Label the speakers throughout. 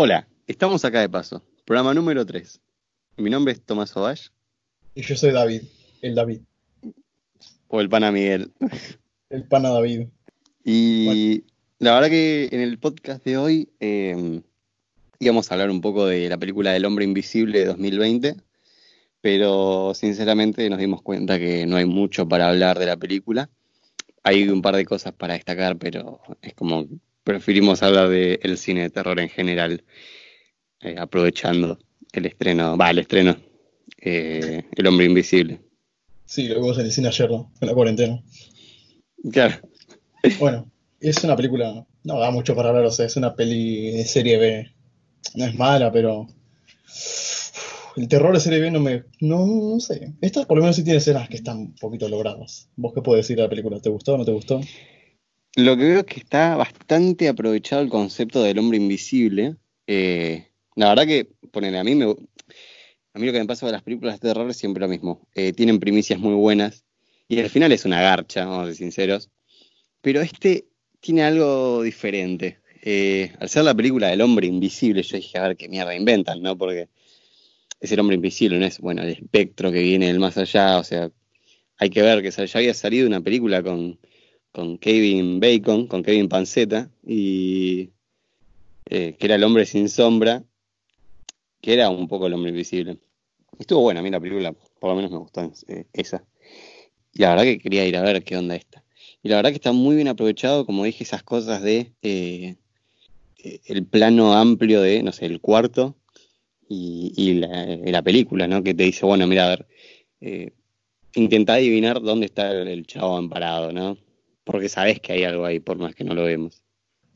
Speaker 1: Hola, estamos acá de paso. Programa número 3. Mi nombre es Tomás Ovash.
Speaker 2: Y yo soy David, el David.
Speaker 1: O el pana Miguel.
Speaker 2: El pana David.
Speaker 1: Y la verdad que en el podcast de hoy eh, íbamos a hablar un poco de la película del hombre invisible de 2020, pero sinceramente nos dimos cuenta que no hay mucho para hablar de la película. Hay un par de cosas para destacar, pero es como preferimos hablar del cine de terror en general, eh, aprovechando el estreno, va, el estreno, eh, El hombre invisible.
Speaker 2: Sí, lo vimos en el cine ayer, ¿no? En la cuarentena.
Speaker 1: Claro.
Speaker 2: Bueno, es una película, no da mucho para hablar, o sea, es una peli de serie B. No es mala, pero el terror de serie B no me. No, no sé. Esta por lo menos sí tiene escenas que están un poquito logradas. ¿Vos qué puedes decir de la película? ¿Te gustó o no te gustó?
Speaker 1: Lo que veo es que está bastante aprovechado el concepto del hombre invisible. Eh, la verdad que, ponele, a mí me, a mí lo que me pasa con las películas de terror es siempre lo mismo. Eh, tienen primicias muy buenas y al final es una garcha, vamos a ser sinceros. Pero este tiene algo diferente. Eh, al ser la película del hombre invisible, yo dije, a ver qué mierda inventan, ¿no? Porque es el hombre invisible, no es, bueno, el espectro que viene del más allá, o sea, hay que ver que ya había salido una película con con Kevin Bacon, con Kevin Panceta, y eh, que era el hombre sin sombra, que era un poco el hombre invisible. Estuvo buena, a mí la película, por lo menos me gustó eh, esa. Y la verdad que quería ir a ver qué onda esta. Y la verdad que está muy bien aprovechado, como dije, esas cosas de eh, el plano amplio de, no sé, el cuarto y, la, película, ¿no? Que te dice, bueno, mira, a ver, intenta adivinar dónde está el, el chavo amparado, ¿no? Porque sabes que hay algo ahí, por más que no lo vemos.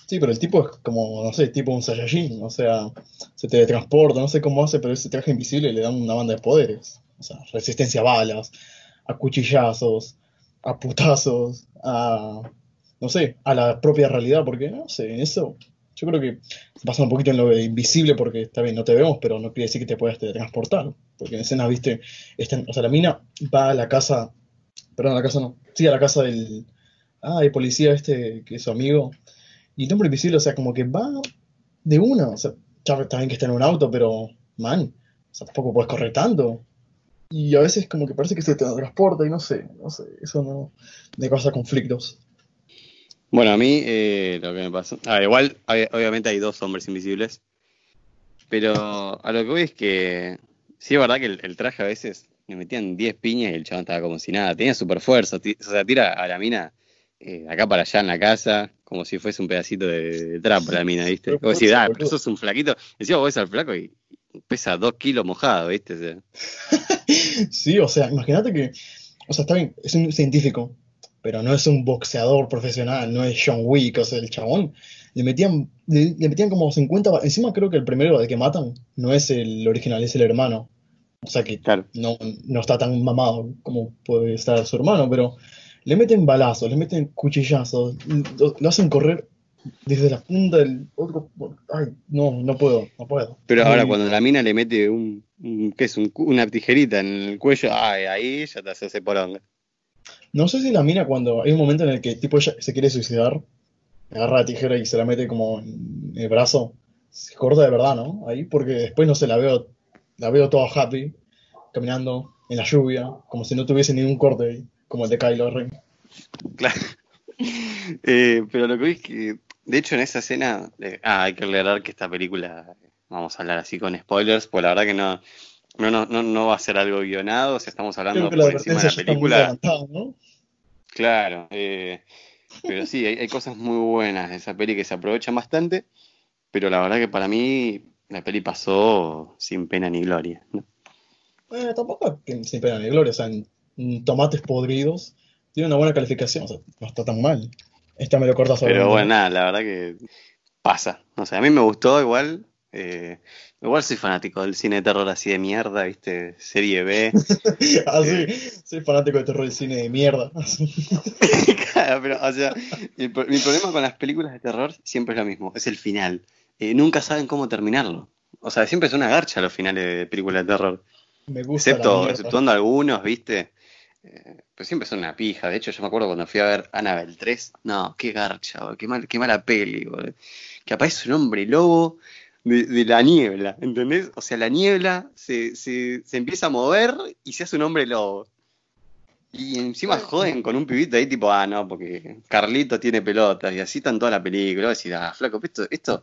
Speaker 2: Sí, pero el tipo es como, no sé, tipo un Saiyajin, o sea, se teletransporta, no sé cómo hace, pero ese traje invisible le da una banda de poderes. O sea, resistencia a balas, a cuchillazos, a putazos, a, no sé, a la propia realidad, porque, no sé, eso, yo creo que se pasa un poquito en lo de invisible, porque está bien, no te vemos, pero no quiere decir que te puedas teletransportar, porque en escenas, viste, o sea, la mina va a la casa, perdón, a la casa no, sí, a la casa del ah, el policía este que es su amigo. Y el hombre invisible, o sea, como que va de una. O sea, ya también que está en un auto, pero, man, o sea, tampoco puedes correr tanto. Y a veces como que parece que se transporta y no sé, no sé, eso no me causa conflictos.
Speaker 1: Bueno, a mí eh, lo que me pasó... Ah, igual, obviamente hay dos hombres invisibles, pero a lo que voy es que sí es verdad que el, traje a veces me metían 10 piñas y el chabón estaba como si nada, tenía super fuerza, o sea, tira a la mina eh, acá para allá en la casa, como si fuese un pedacito de, trapo la mina, ¿viste? Como si, ah, pero sos un flaquito. Encima vos ves al flaco y pesa dos kilos mojado, ¿viste?
Speaker 2: sí, o sea, imagínate que, o sea, está bien, es un científico, pero no es un boxeador profesional, no es John Wick, o sea, el chabón. Le metían, le, metían como 50, encima creo que el primero de que matan no es el original, es el hermano. O sea que no, no está tan mamado como puede estar su hermano, pero le meten balazos, le meten cuchillazos, lo, hacen correr desde la punta del otro. Ay, no, no puedo, no puedo.
Speaker 1: Pero ahora, cuando la mina le mete un, ¿qué es? una tijerita en el cuello, ay, ahí ya te hace ese poronga.
Speaker 2: No sé si la mina, cuando hay un momento en el que tipo ella se quiere suicidar, agarra la tijera y se la mete como en el brazo, se corta de verdad, ¿no? Ahí, porque después no se la veo, la veo toda happy, caminando en la lluvia, como si no tuviese ningún corte ahí como el de Kylo Ren.
Speaker 1: Claro. Eh, pero lo que vi es que, de hecho, en esa escena, ah, hay que aclarar que esta película, vamos a hablar así con spoilers, pues la verdad que no, no, no, no, va a ser algo guionado, o sea, estamos hablando por encima de la película. ¿no? Claro, eh, pero sí, hay, cosas muy buenas de esa peli que se aprovechan bastante, pero la verdad que para mí la peli pasó sin pena ni gloria. ¿no?
Speaker 2: Eh, tampoco sin pena ni gloria, o sea, tomates podridos, tiene una buena calificación, o sea, no está tan mal. Esta me lo corta
Speaker 1: sobre Pero bueno, nada, la verdad que pasa. No sé, a mí me gustó igual. Eh, igual soy fanático del cine de terror así de mierda, ¿viste? Serie B.
Speaker 2: ah, sí, soy fanático de terror y cine de mierda.
Speaker 1: claro, pero, o sea, mi problema con las películas de terror siempre es lo mismo, es el final. Eh, nunca saben cómo terminarlo. O sea, siempre es una garcha los finales de películas de terror.
Speaker 2: Me gusta
Speaker 1: Excepto, exceptuando algunos, ¿viste? Eh, pues siempre son una pija. De hecho, yo me acuerdo cuando fui a ver Annabelle 3. No, qué garcha, qué, mal, qué mala peli, Que aparece un hombre lobo de, la niebla, ¿entendés? O sea, la niebla se, se, se empieza a mover y se hace un hombre lobo. Y encima joden con un pibito ahí tipo, ah, no, porque Carlito tiene pelotas y así están toda la película. Y decís, ah, flaco, esto, esto,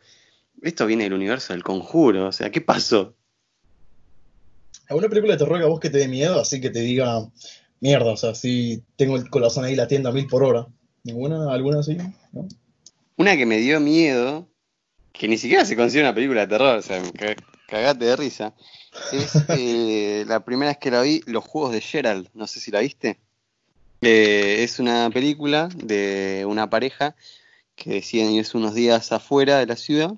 Speaker 1: esto viene del universo del conjuro, o sea, ¿qué pasó?
Speaker 2: ¿Alguna película de terror a vos que te dé miedo, así que te diga, mierda, o sea, si tengo el corazón ahí latiendo a mil por hora? ¿Ninguna? ¿Alguna así?
Speaker 1: Una que me dio miedo, que ni siquiera se considera una película de terror, o sea, cagate de risa, es eh, la primera vez que la vi, Los Juegos de Gerald, no sé si la viste. Eh, es una película de una pareja que deciden irse unos días afuera de la ciudad.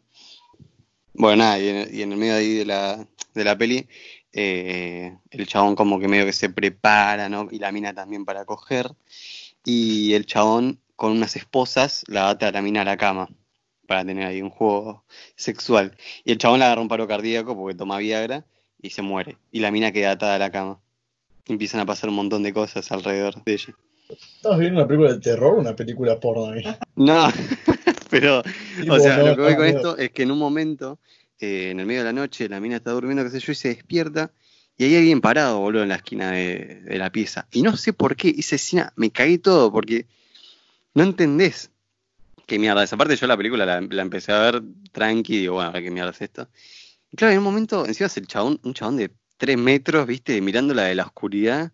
Speaker 1: Bueno, nada, y en, el medio ahí de la, de la peli, eh, el chabón como que medio que se prepara, ¿no? Y la mina también para coger. Y el chabón con unas esposas la ata a la mina a la cama para tener ahí un juego sexual. Y el chabón le agarra un paro cardíaco porque toma Viagra y se muere. Y la mina queda atada a la cama. empiezan a pasar un montón de cosas alrededor de ella.
Speaker 2: ¿Estás viendo una película de terror o una película porno?
Speaker 1: No, pero, o sea, lo que voy con esto es que en un momento, eh, en el medio de la noche, la mina está durmiendo, qué sé yo, y se despierta. Y hay alguien parado, boludo, en la esquina de, la pieza. Y no sé por qué, esa escena, me caí todo, porque no entendés qué mierda. Esa parte yo la película la, empecé a ver tranqui, digo, bueno, a ver qué mierda es esto. Claro, en un momento, encima es el chabón, un chabón de tres metros, viste, mirándola de la oscuridad.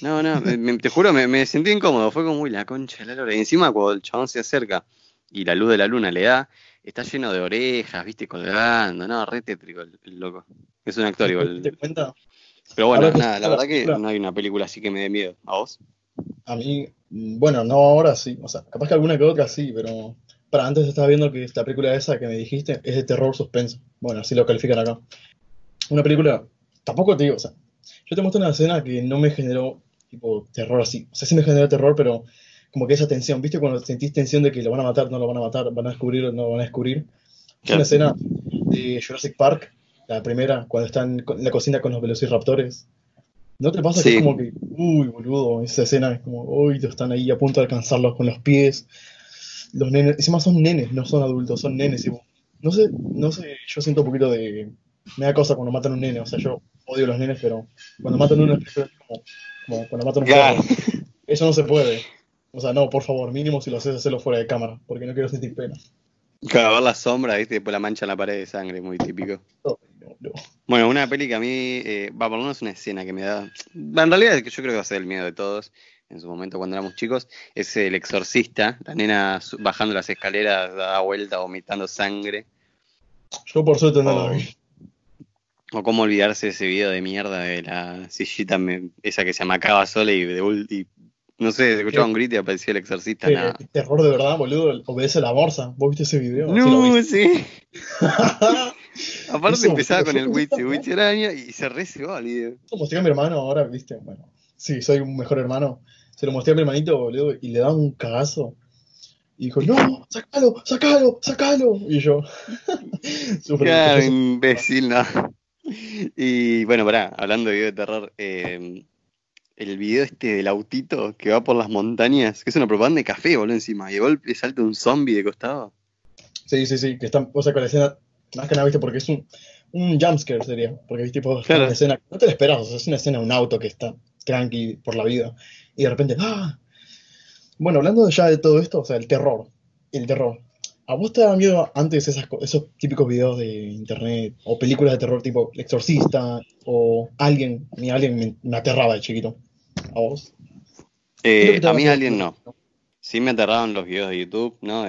Speaker 1: No, no, te juro, me, sentí incómodo, fue como, uy, la concha de la lora. Y encima cuando el chabón se acerca y la luz de la luna le da, está lleno de orejas, viste, colgando, no, re tétrico el, loco. Es un actor igual. ¿Te cuenta? Pero bueno, nada, la verdad que no hay una película así que me dé miedo. ¿A vos?
Speaker 2: A mí, bueno, no ahora sí, o sea, capaz que alguna que otra sí, pero para antes estaba viendo que esta película esa que me dijiste es de terror suspenso. Bueno, así lo califican acá. Una película, tampoco te digo, o sea, yo te muestro una escena que no me generó tipo terror así. O sea, sí me generó terror, pero como que esa tensión, ¿viste? Cuando sentís tensión de que lo van a matar, no lo van a matar, van a descubrir no lo van a descubrir. Es una escena de Jurassic Park, la primera, cuando están en la cocina con los velociraptores. ¿No te pasa que es como que, uy, boludo, esa escena es como, uy, están ahí a punto de alcanzarlos con los pies? los nenes, encima son nenes, no son adultos, son nenes. Y, no sé, no sé, yo siento un poquito de. Me da cosa cuando matan a un nene, o sea, yo odio a los nenes, pero cuando matan a un nene es como, como cuando matan a un perro. Eso no se puede. O sea, no, por favor, mínimo si lo haces, hacerlo fuera de cámara, porque no quiero sentir pena.
Speaker 1: Claro, ver la sombra, ¿viste? Después la mancha en la pared de sangre, muy típico. Bueno, una peli que a mí, eh, va, por lo menos una escena que me da. En realidad, yo creo que va a ser el miedo de todos en su momento cuando éramos chicos, es el exorcista, la nena bajando las escaleras, da vuelta, vomitando sangre.
Speaker 2: Yo por suerte no lo vi.
Speaker 1: O cómo olvidarse ese video de mierda de la sillita esa que se amacaba sola y, de, no sé, se escuchaba un grito y aparecía el exorcista. Nada.
Speaker 2: Terror de verdad, boludo. Obedece la morsa. ¿Vos viste ese video?
Speaker 1: No, sí. Aparte empezaba con el Witchy, Witchy araña y se re se va el video.
Speaker 2: Como si mi hermano ahora, viste, bueno, sí, soy un mejor hermano. Se lo mostré a mi hermanito, boludo, y le da un cagazo. Y dijo, no, sacalo, sacalo, sacalo. Y yo,
Speaker 1: Claro, imbécil, no. Y bueno, pará, hablando de video de terror, eh, el video este del autito que va por las montañas, que es una propaganda de café, boludo, encima, y de golpe salta un zombie de costado.
Speaker 2: Sí, sí, sí, que está, o sea, con la escena, más que nada, viste, porque es un, un jumpscare sería, porque viste, tipo, claro. una escena, no te lo esperas, o sea, es una escena un auto que está tranqui por la vida. Y de repente, ¡ah! Bueno, hablando ya de todo esto, o sea, el terror. El terror. ¿A vos te daba miedo antes esas, esos típicos videos de internet o películas de terror tipo El Exorcista o Alguien? Mí Alguien me, aterraba de chiquito. ¿A vos?
Speaker 1: Eh, a mí Alguien no. Sí me aterraban los videos de YouTube, ¿no?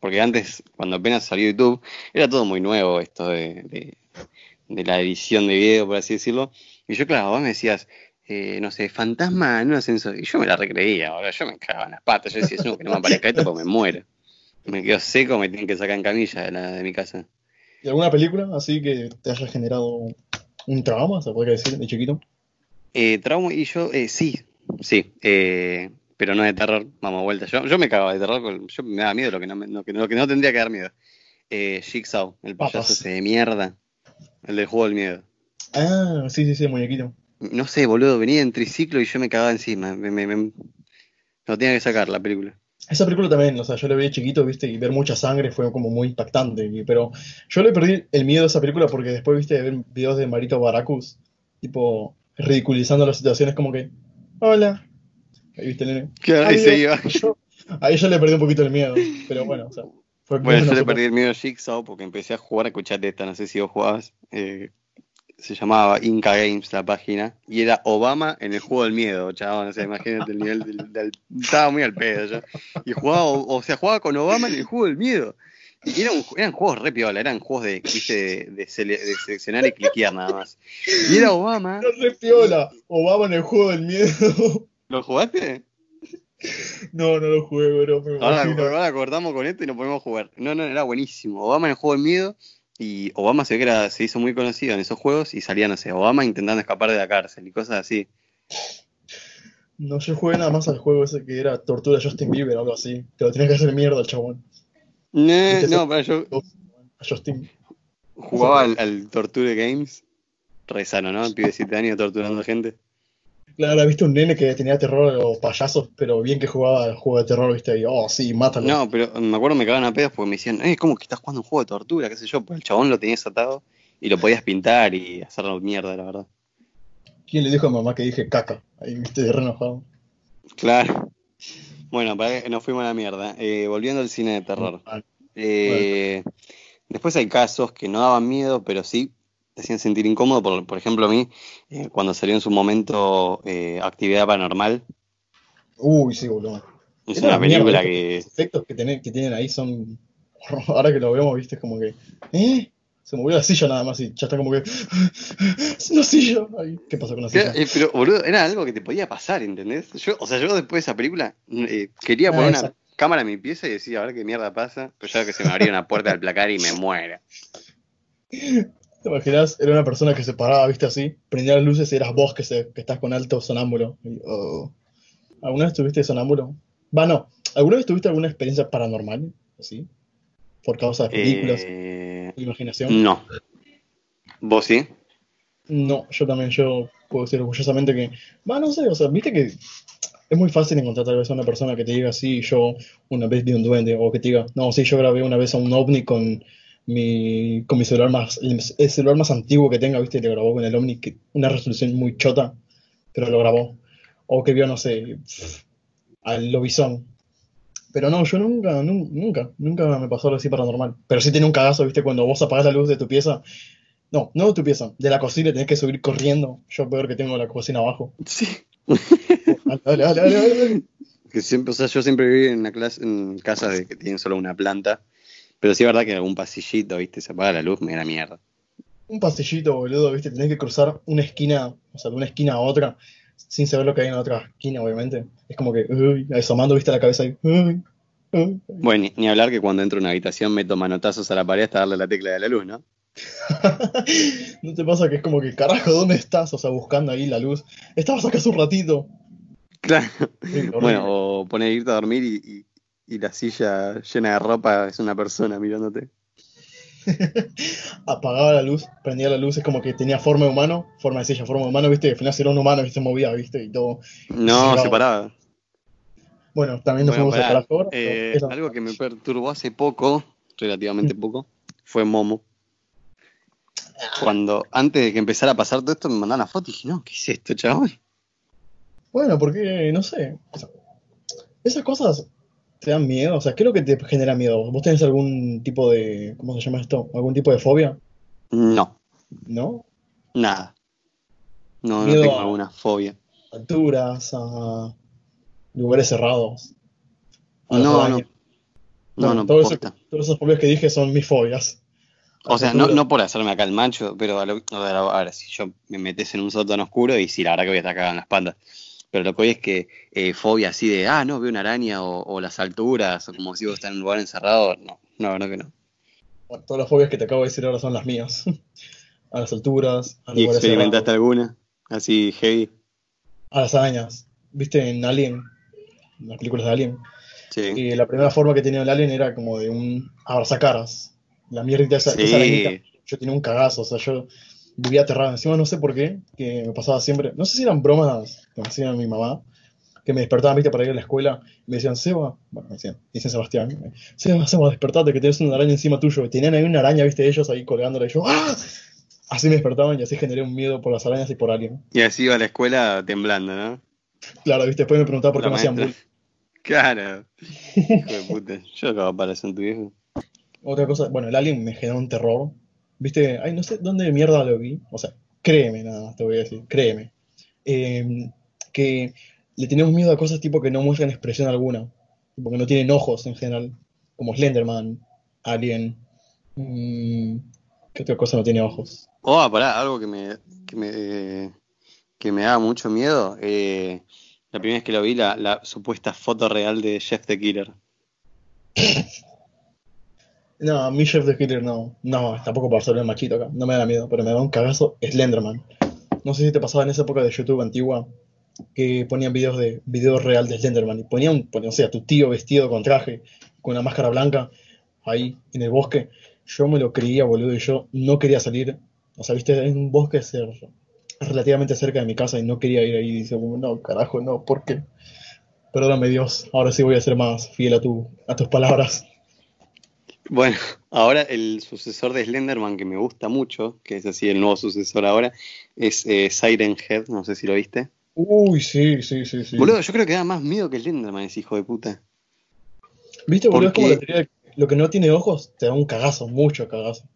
Speaker 1: porque antes, cuando apenas salió YouTube, era todo muy nuevo esto de, de la edición de video, por así decirlo. Y yo, claro, vos me decías, eh, no sé, fantasma en un ascensor. Y yo me la recreía, ahora yo me cagaba en las patas. Yo decía, no, que no me aparezca esto porque me muero. Me quedo seco, me tienen que sacar en camilla de, la, de mi casa.
Speaker 2: ¿Y alguna película así que te haya generado un trauma, se podría decir, de chiquito?
Speaker 1: Eh, trauma, y yo, eh, sí, sí, eh, pero no de terror, vamos a vuelta. Yo, yo me cagaba de terror, yo me daba miedo lo que no, lo que no, que no tendría que dar miedo. Eh, Jigsaw, el payaso ese de mierda, el del juego del miedo.
Speaker 2: Ah, sí, sí, sí, muñequito
Speaker 1: no sé, boludo, venía en triciclo y yo me cagaba encima. Me, me, me, lo tenía que sacar la película.
Speaker 2: Esa película también, o sea, yo la vi chiquito, viste, y ver mucha sangre fue como muy impactante. pero yo le perdí el miedo a esa película porque después, viste, de ver videos de Marito Baracus, tipo, ridiculizando las situaciones como que, hola. Ahí viste, nene.
Speaker 1: Claro,
Speaker 2: Amigo,
Speaker 1: ese iba.
Speaker 2: yo- ahí yo le perdí un poquito el miedo, pero bueno, o sea, fue
Speaker 1: Bueno, yo le perdí el miedo a Jigsaw porque empecé a jugar, escuchate esta, no sé si vos jugabas. eh, se llamaba Inca Games la página y era Obama en el juego del miedo, chabón. O sea, imagínate el nivel del, del- Estaba muy al pedo yo. Y jugaba, o, o sea, jugaba con Obama en el juego del miedo. Y eran juegos re piola, eran juegos de, de, de sele- de seleccionar y cliquear nada más. Y era Obama.
Speaker 2: Era re piola, Obama en el juego del miedo.
Speaker 1: ¿Lo jugaste?
Speaker 2: no, no lo jugué, bro, me
Speaker 1: Ahora, ahora cortamos con esto y nos ponemos a jugar. No, no, era buenísimo. Obama en el juego del miedo. Y Obama se ve que era- se hizo muy conocido en esos juegos y salía, no sé, Obama intentando escapar de la cárcel y cosas así.
Speaker 2: No, yo jugué nada más al juego ese que era Tortura Justin Bieber o algo así. Te lo tenías que hacer mierda al chabón.
Speaker 1: No,
Speaker 2: ¿Viste
Speaker 1: no, pero yo
Speaker 2: A Justin.
Speaker 1: jugaba al, al Torture Games. Re sano, ¿no? El pibe de 7 años torturando gente.
Speaker 2: Claro, viste un nene que tenía terror a los payasos, pero bien que jugaba al juego de terror, viste, y oh, sí, mátalo.
Speaker 1: No, pero me acuerdo me cagaban a pedos porque me decían, eh, ¿cómo que estás jugando un juego de tortura? ¿Qué sé yo? Pues el chabón lo tenías atado y lo podías pintar y hacerlo mierda, la verdad.
Speaker 2: ¿Quién le dijo a mamá que dije caca? Ahí, viste, re enojado.
Speaker 1: Claro. Bueno, para que nos fuimos a la mierda. Eh, volviendo al cine de terror. Eh, Después hay casos que no daban miedo, pero sí te hacían sentir incómodo. Por, por ejemplo, a mí, eh, cuando salió en su momento eh, Actividad Paranormal,
Speaker 2: Uy, sí, boludo.
Speaker 1: es una
Speaker 2: mierda,
Speaker 1: película que.
Speaker 2: Los efectos que, tienen- que tienen ahí son. Ahora que lo vemos, viste, es como que. ¿Eh? Se movió la silla nada más y ya está como que. Es una silla. Ay, ¿Qué pasó con la silla?
Speaker 1: eh, pero, boludo, era algo que te podía pasar, ¿entendés? Yo, o sea, yo después de esa película eh, quería
Speaker 2: Ah,
Speaker 1: poner una
Speaker 2: exacto.
Speaker 1: cámara en mi pieza y decir, a ver qué mierda pasa, pero ya que se me abría una puerta del placar y me muera.
Speaker 2: ¿Te imaginas? Era una persona que se paraba, viste, así, prendía las luces y eras vos que, se, que estás con alto sonámbulo. Y, oh. ¿Alguna vez tuviste sonámbulo? Va, no. ¿Alguna vez tuviste alguna experiencia paranormal? Así. Por causa de películas,
Speaker 1: Eh,
Speaker 2: imaginación.
Speaker 1: no. ¿Vos sí?
Speaker 2: No, yo también, yo puedo decir orgullosamente que, va, no sé, o sea, viste que es muy fácil encontrar tal vez a una persona que te diga, sí, yo una vez vi un duende, o que te diga, no, sí, yo grabé una vez a un ovni con mi, con mi celular más, el, el celular más antiguo que tenga, viste, y le grabó con el ovni, que, una resolución muy chota, pero lo grabó. O que vio, no sé, al lobizón. Pero no, yo nunca, nun- nunca, nunca me pasó algo así paranormal. Pero sí tiene un cagazo, viste, cuando vos apagás la luz de tu pieza. No, no de tu pieza, de la cocina tenés que subir corriendo. Yo peor que tengo la cocina abajo.
Speaker 1: Sí.
Speaker 2: Dale, dale, dale, dale, dale.
Speaker 1: Que siempre, o sea, yo siempre viví en, una clase, en casas de que tienen solo una planta. Pero sí es verdad que en algún pasillito, viste, se apaga la luz, me da mierda.
Speaker 2: Un pasillito, boludo, viste, tenés que cruzar una esquina, o sea, de una esquina a otra, sin saber lo que hay en la otra esquina, obviamente. Es como que, uy, asomando, viste, la cabeza ahí. uy, uy.
Speaker 1: Bueno, ni, ni hablar que cuando entro a una habitación meto manotazos a la pared hasta darle la tecla de la luz, ¿no?
Speaker 2: ¿No te pasa que es como que, carajo, ¿dónde estás? O sea, buscando ahí la luz. Estabas acá hace un ratito.
Speaker 1: Claro. Bueno, o poner irte a dormir y, y- y la silla llena de ropa es una persona mirándote.
Speaker 2: Apagaba la luz, prendía la luz, es como que tenía forma de humano, forma de silla, forma de humano, viste, al final era un humano, viste, se movía, viste, y todo.
Speaker 1: No,
Speaker 2: Sí,
Speaker 1: se paraba.
Speaker 2: Bueno, también nos
Speaker 1: Bueno,
Speaker 2: fuimos a
Speaker 1: pará.
Speaker 2: ahora,
Speaker 1: Eh, algo que me perturbó hace poco, relativamente
Speaker 2: Mm.
Speaker 1: poco, fue Momo. Cuando, antes de que empezara a pasar todo esto, me mandaron la foto y dije, no, ¿qué es esto, chabón?
Speaker 2: Bueno, porque, no sé, esas cosas te dan miedo, o sea, ¿qué es lo que te genera miedo? ¿Vos tenés algún tipo de, ¿cómo se llama esto? ¿Algún tipo de fobia?
Speaker 1: No,
Speaker 2: ¿No?
Speaker 1: nada. No, no tengo
Speaker 2: a-
Speaker 1: alguna fobia.
Speaker 2: Alturas, a lugares cerrados. a
Speaker 1: No,
Speaker 2: las
Speaker 1: no. No, no,
Speaker 2: todo eso-
Speaker 1: posta.
Speaker 2: todas esas fobias que dije son mis fobias.
Speaker 1: O sea,
Speaker 2: Las
Speaker 1: no, no por hacerme acá el macho, pero a, lo- a ver, a ver, si yo me metes en un sótano oscuro y sí, la verdad que voy a estar en la espalda. Pero lo que hoy es que eh, fobia así de, ah, no, veo una araña o, o las alturas, o como si vos estás en un lugar encerrado, no, no, verdad que no.
Speaker 2: Bueno, todas las fobias que te acabo de decir ahora son las mías. A las alturas, a
Speaker 1: ¿Y experimentaste
Speaker 2: cerrados,
Speaker 1: alguna? Así heavy.
Speaker 2: a las arañas. ¿Viste en Alien? En las películas de Alien.
Speaker 1: Sí.
Speaker 2: Y la primera forma que tenía el alien era como de un abrazacaras. La mierda esa, esa arañita. Yo tenía un cagazo, o sea, yo vivía aterrado. Encima no sé por qué, que me pasaba siempre. No sé si eran bromas que me hacía mi mamá, que me despertaban, viste, para ir a la escuela, y me decían, Seba, bueno, me decían, dicen Sebastián, Seba, Seba, despertate, que tienes una araña encima tuyo. Y tenían ahí una araña, viste, ellos ahí colgándola, y yo, ¡ah! Así me despertaban y así generé un miedo por las arañas y por alguien.
Speaker 1: Y así iba a la escuela temblando, ¿no?
Speaker 2: Claro, viste, después me preguntaba por qué me hacían bullying.
Speaker 1: Claro. Hijo de puta. Yo acabo para ser tu viejo.
Speaker 2: Otra cosa, bueno, el alien me generó un terror. Viste, ay, no sé dónde de mierda lo vi. O sea, créeme nada más, te voy a decir, créeme. Eh, que le tenemos miedo a cosas tipo que no muestran expresión alguna. Tipo que no tienen ojos en general. Como Slenderman, Alien. Mmm, ¿Qué otra cosa no tiene ojos?
Speaker 1: Oh, pará, algo que me, que me, que me da mucho miedo. Eh, la primera vez que lo vi, la, la supuesta foto real de Jeff the Killer.
Speaker 2: No, Jeff the Killer no. No, tampoco para ser el machito acá. No me da miedo, pero me da un cagazo Slenderman. No sé si te pasaba en esa época de YouTube antigua que ponían videos de videos real de Slenderman y ponían, ponían, o sea, tu tío vestido con traje, con una máscara blanca, ahí en el bosque. Yo me lo creía, boludo, y yo no quería salir. O sea, viste, en un bosque ser relativamente cerca de mi casa y no quería ir ahí. Y dice, no, carajo, no, ¿por qué? Perdóname Dios, ahora sí voy a ser más fiel a, tu, a tus palabras.
Speaker 1: Bueno, ahora el sucesor de Slenderman que me gusta mucho, que es así el nuevo sucesor ahora, es eh, Siren Head, no sé si lo viste.
Speaker 2: Uy, sí, sí, sí, sí.
Speaker 1: Boludo, yo creo que da más miedo que Slenderman ese hijo de puta.
Speaker 2: ¿Viste, boludo? Es como la teoría de lo que no tiene ojos te da un cagazo, mucho cagazo.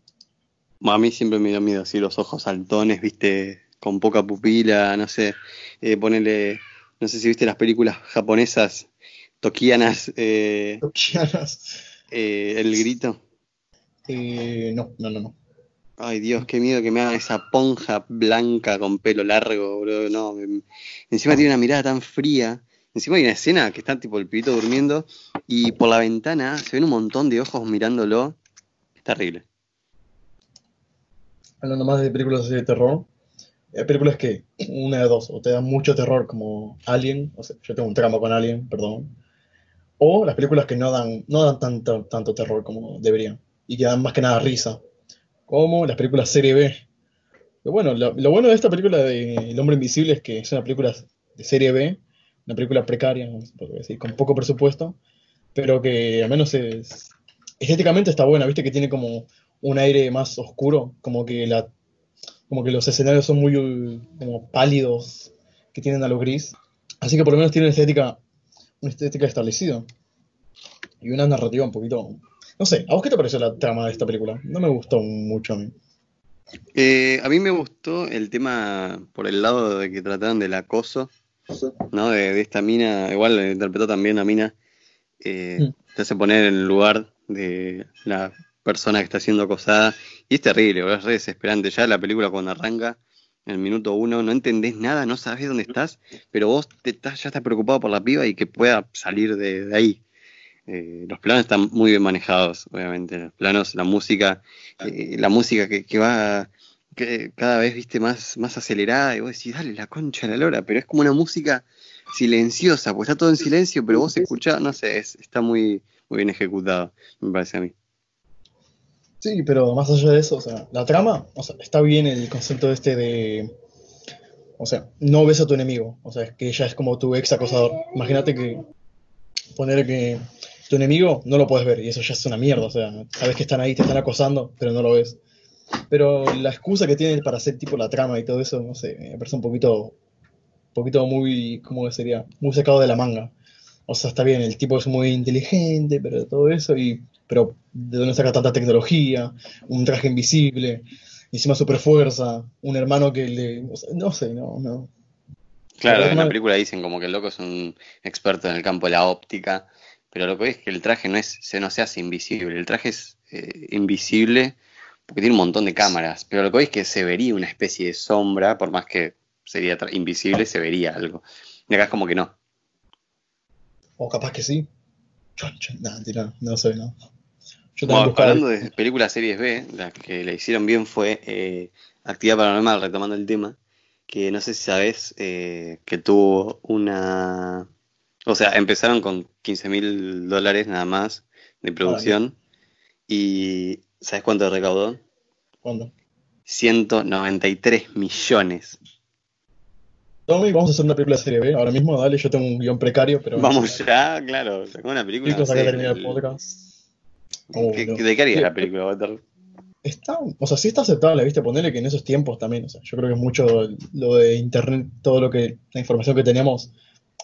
Speaker 1: A mí siempre me dio miedo así los ojos saltones, viste, con poca pupila, no sé, eh, ponele, no sé si viste las películas japonesas, tokianas. Eh,
Speaker 2: tokianas.
Speaker 1: Eh, el grito.
Speaker 2: Eh, no, no, no, no.
Speaker 1: Ay Dios, qué miedo que me haga esa ponja blanca con pelo largo, bro. No, encima tiene una mirada tan fría. Encima hay una escena que está tipo el pibito durmiendo y por la ventana se ven un montón de ojos mirándolo. Es terrible.
Speaker 2: Hablando más de películas de terror, hay películas que, una de dos, o te dan mucho terror como Alien, o sea, yo tengo un tramo con Alien, perdón, o las películas que no dan, no dan tanto, tanto terror como deberían, y que dan más que nada risa, como las películas serie B. Pero bueno, lo, bueno de esta película de El Hombre Invisible es que es una película de serie B, una película precaria, decir, con poco presupuesto, pero que al menos es, estéticamente está buena, viste que tiene como un aire más oscuro, como que la como que los escenarios son muy como pálidos, que tienen a lo gris. Así que por lo menos tiene una estética, una estética establecida. Y una narrativa un poquito... No sé, ¿a vos qué te pareció la trama de esta película? No me gustó mucho a mí.
Speaker 1: Eh, a mí me gustó el tema por el lado de que trataron del acoso, ¿no? De, esta mina, igual interpretó también a mina, eh, mm. te hace poner en el lugar de la persona que está siendo acosada. Y es terrible, es re desesperante. Ya la película cuando arranca, en el minuto uno, no entendés nada, no sabés dónde estás, pero vos te estás, ya estás preocupado por la piba y que pueda salir de, ahí. Eh, los planos están muy bien manejados, obviamente. Los planos, la música, eh, la música que, va que cada vez viste más, más acelerada y vos decís, dale la concha a la lora, pero es como una música silenciosa, pues está todo en silencio, pero vos escuchás, no sé, está muy, muy bien ejecutado, me parece a mí.
Speaker 2: Sí, pero más allá de eso, o sea, la trama, o sea, está bien el concepto este de, o sea, no ves a tu enemigo, o sea, es que ella es como tu ex acosador. Imagínate que poner que tu enemigo no lo puedes ver y eso ya es una mierda, o sea, sabes que están ahí, te están acosando, pero no lo ves. Pero la excusa que tienen para hacer tipo la trama y todo eso, no sé, me parece un poquito, un poquito muy, ¿cómo sería? Muy sacado de la manga. O sea, está bien, el tipo es muy inteligente, pero todo eso y pero ¿de dónde saca tanta tecnología? Un traje invisible, encima super fuerza, un hermano que le... no sé, no, no.
Speaker 1: Claro, en la película dicen como que el loco es un experto en el campo de la óptica, pero lo que es que el traje no es, se no se hace invisible, el traje es eh, invisible porque tiene un montón de cámaras, pero lo que es que se vería una especie de sombra, por más que sería invisible, se vería algo. Y acá es como que no.
Speaker 2: O capaz que sí. No, no, no sé, no
Speaker 1: hablando de películas series B, la que le hicieron bien fue eh, Actividad Paranormal, retomando el tema, que no sé si sabes eh, que tuvo una... O sea, empezaron con 15 mil dólares nada más de producción. y ¿sabes cuánto recaudó?
Speaker 2: ¿Cuánto?
Speaker 1: 193 millones.
Speaker 2: Tommy, vamos a hacer una película de serie B. Ahora mismo, dale, yo tengo un guion precario, pero.
Speaker 1: Vamos ya, claro. Sacó una película. No sé,
Speaker 2: el- podcast. Oh,
Speaker 1: ¿Qué-
Speaker 2: no.
Speaker 1: ¿De qué haría
Speaker 2: Sí,
Speaker 1: la película, Walter?
Speaker 2: Está, o sea, sí está aceptable, ¿viste? Ponerle que en esos tiempos también, o sea, yo creo que mucho lo de internet, todo lo que, la información que teníamos.